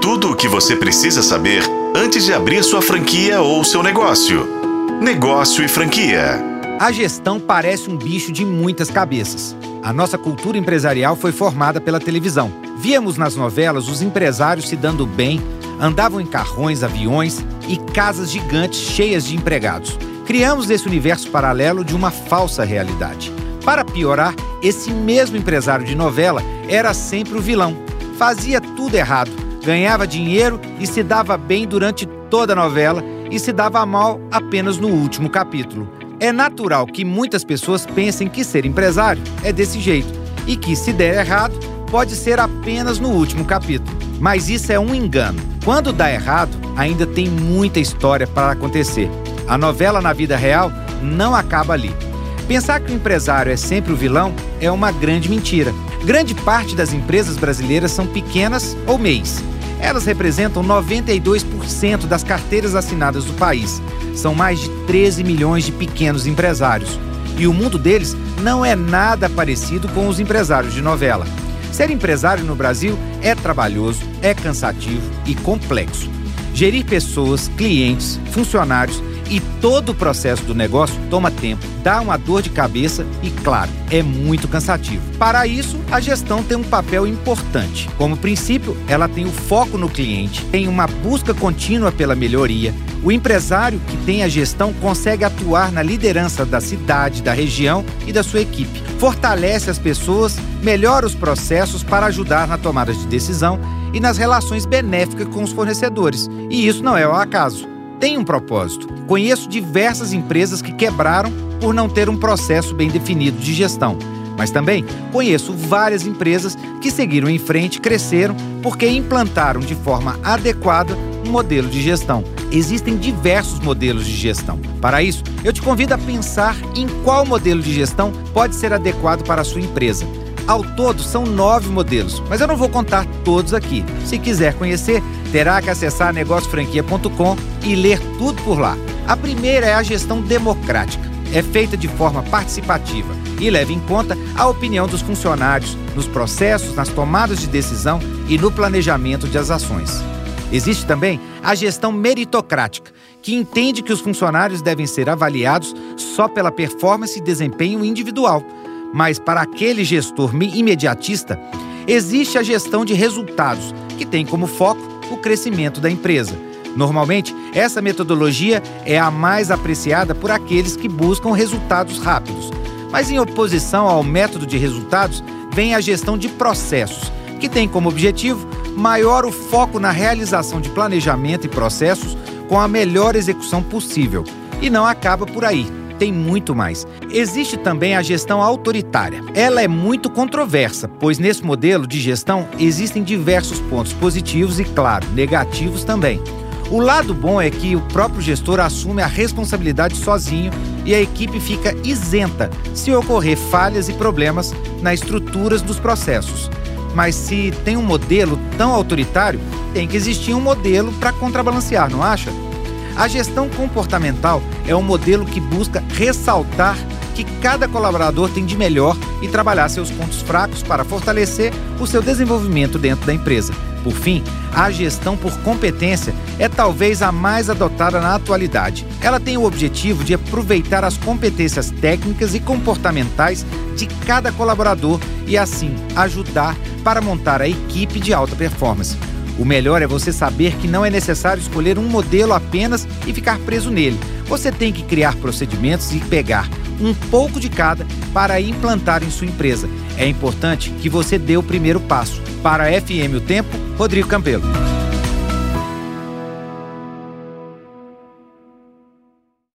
Tudo o que você precisa saber antes de abrir sua franquia ou seu negócio. Negócio e franquia. A gestão parece um bicho de muitas cabeças. A nossa cultura empresarial foi formada pela televisão. Víamos nas novelas os empresários se dando bem, andavam em carrões, aviões e casas gigantes cheias de empregados. Criamos esse universo paralelo de uma falsa realidade. Para piorar, esse mesmo empresário de novela era sempre o vilão. Fazia tudo errado, ganhava dinheiro e se dava bem durante toda a novela e se dava mal apenas no último capítulo. É natural que muitas pessoas pensem que ser empresário é desse jeito e que, se der errado, pode ser apenas no último capítulo. Mas isso é um engano. Quando dá errado, ainda tem muita história para acontecer. A novela na vida real não acaba ali. Pensar que o empresário é sempre o vilão é uma grande mentira. Grande parte das empresas brasileiras são pequenas ou MEIs. Elas representam 92% das carteiras assinadas do país. São mais de 13 milhões de pequenos empresários. E o mundo deles não é nada parecido com os empresários de novela. Ser empresário no Brasil é trabalhoso, é cansativo e complexo. Gerir pessoas, clientes, funcionários e todo o processo do negócio toma tempo, dá uma dor de cabeça e, claro, é muito cansativo. Para isso, a gestão tem um papel importante. Como princípio, ela tem o foco no cliente, tem uma busca contínua pela melhoria. O empresário que tem a gestão consegue atuar na liderança da cidade, da região e da sua equipe. Fortalece as pessoas, melhora os processos para ajudar na tomada de decisão e nas relações benéficas com os fornecedores. E isso não é o acaso tem um propósito. Conheço diversas empresas que quebraram por não ter um processo bem definido de gestão. Mas também conheço várias empresas que seguiram em frente, cresceram porque implantaram de forma adequada um modelo de gestão. Existem diversos modelos de gestão. Para isso, eu te convido a pensar em qual modelo de gestão pode ser adequado para a sua empresa. Ao todo, são nove modelos, mas eu não vou contar todos aqui. Se quiser conhecer, terá que acessar negociofranquia.com e ler tudo por lá. A primeira é a gestão democrática. É feita de forma participativa e leva em conta a opinião dos funcionários nos processos, nas tomadas de decisão e no planejamento de as ações. Existe também a gestão meritocrática, que entende que os funcionários devem ser avaliados só pela performance e desempenho individual mas para aquele gestor imediatista, existe a gestão de resultados, que tem como foco o crescimento da empresa. Normalmente, essa metodologia é a mais apreciada por aqueles que buscam resultados rápidos. Mas, em oposição ao método de resultados, vem a gestão de processos, que tem como objetivo maior o foco na realização de planejamento e processos com a melhor execução possível. E não acaba por aí tem muito mais. Existe também a gestão autoritária. Ela é muito controversa, pois nesse modelo de gestão existem diversos pontos positivos e, claro, negativos também. O lado bom é que o próprio gestor assume a responsabilidade sozinho e a equipe fica isenta se ocorrer falhas e problemas nas estruturas dos processos. Mas se tem um modelo tão autoritário, tem que existir um modelo para contrabalancear, não acha? A gestão comportamental é um modelo que busca ressaltar que cada colaborador tem de melhor e trabalhar seus pontos fracos para fortalecer o seu desenvolvimento dentro da empresa. Por fim, a gestão por competência é talvez a mais adotada na atualidade. Ela tem o objetivo de aproveitar as competências técnicas e comportamentais de cada colaborador e, assim, ajudar para montar a equipe de alta performance. O melhor é você saber que não é necessário escolher um modelo apenas e ficar preso nele. Você tem que criar procedimentos e pegar um pouco de cada para implantar em sua empresa. É importante que você dê o primeiro passo. Para a FM O Tempo, Rodrigo Campelo.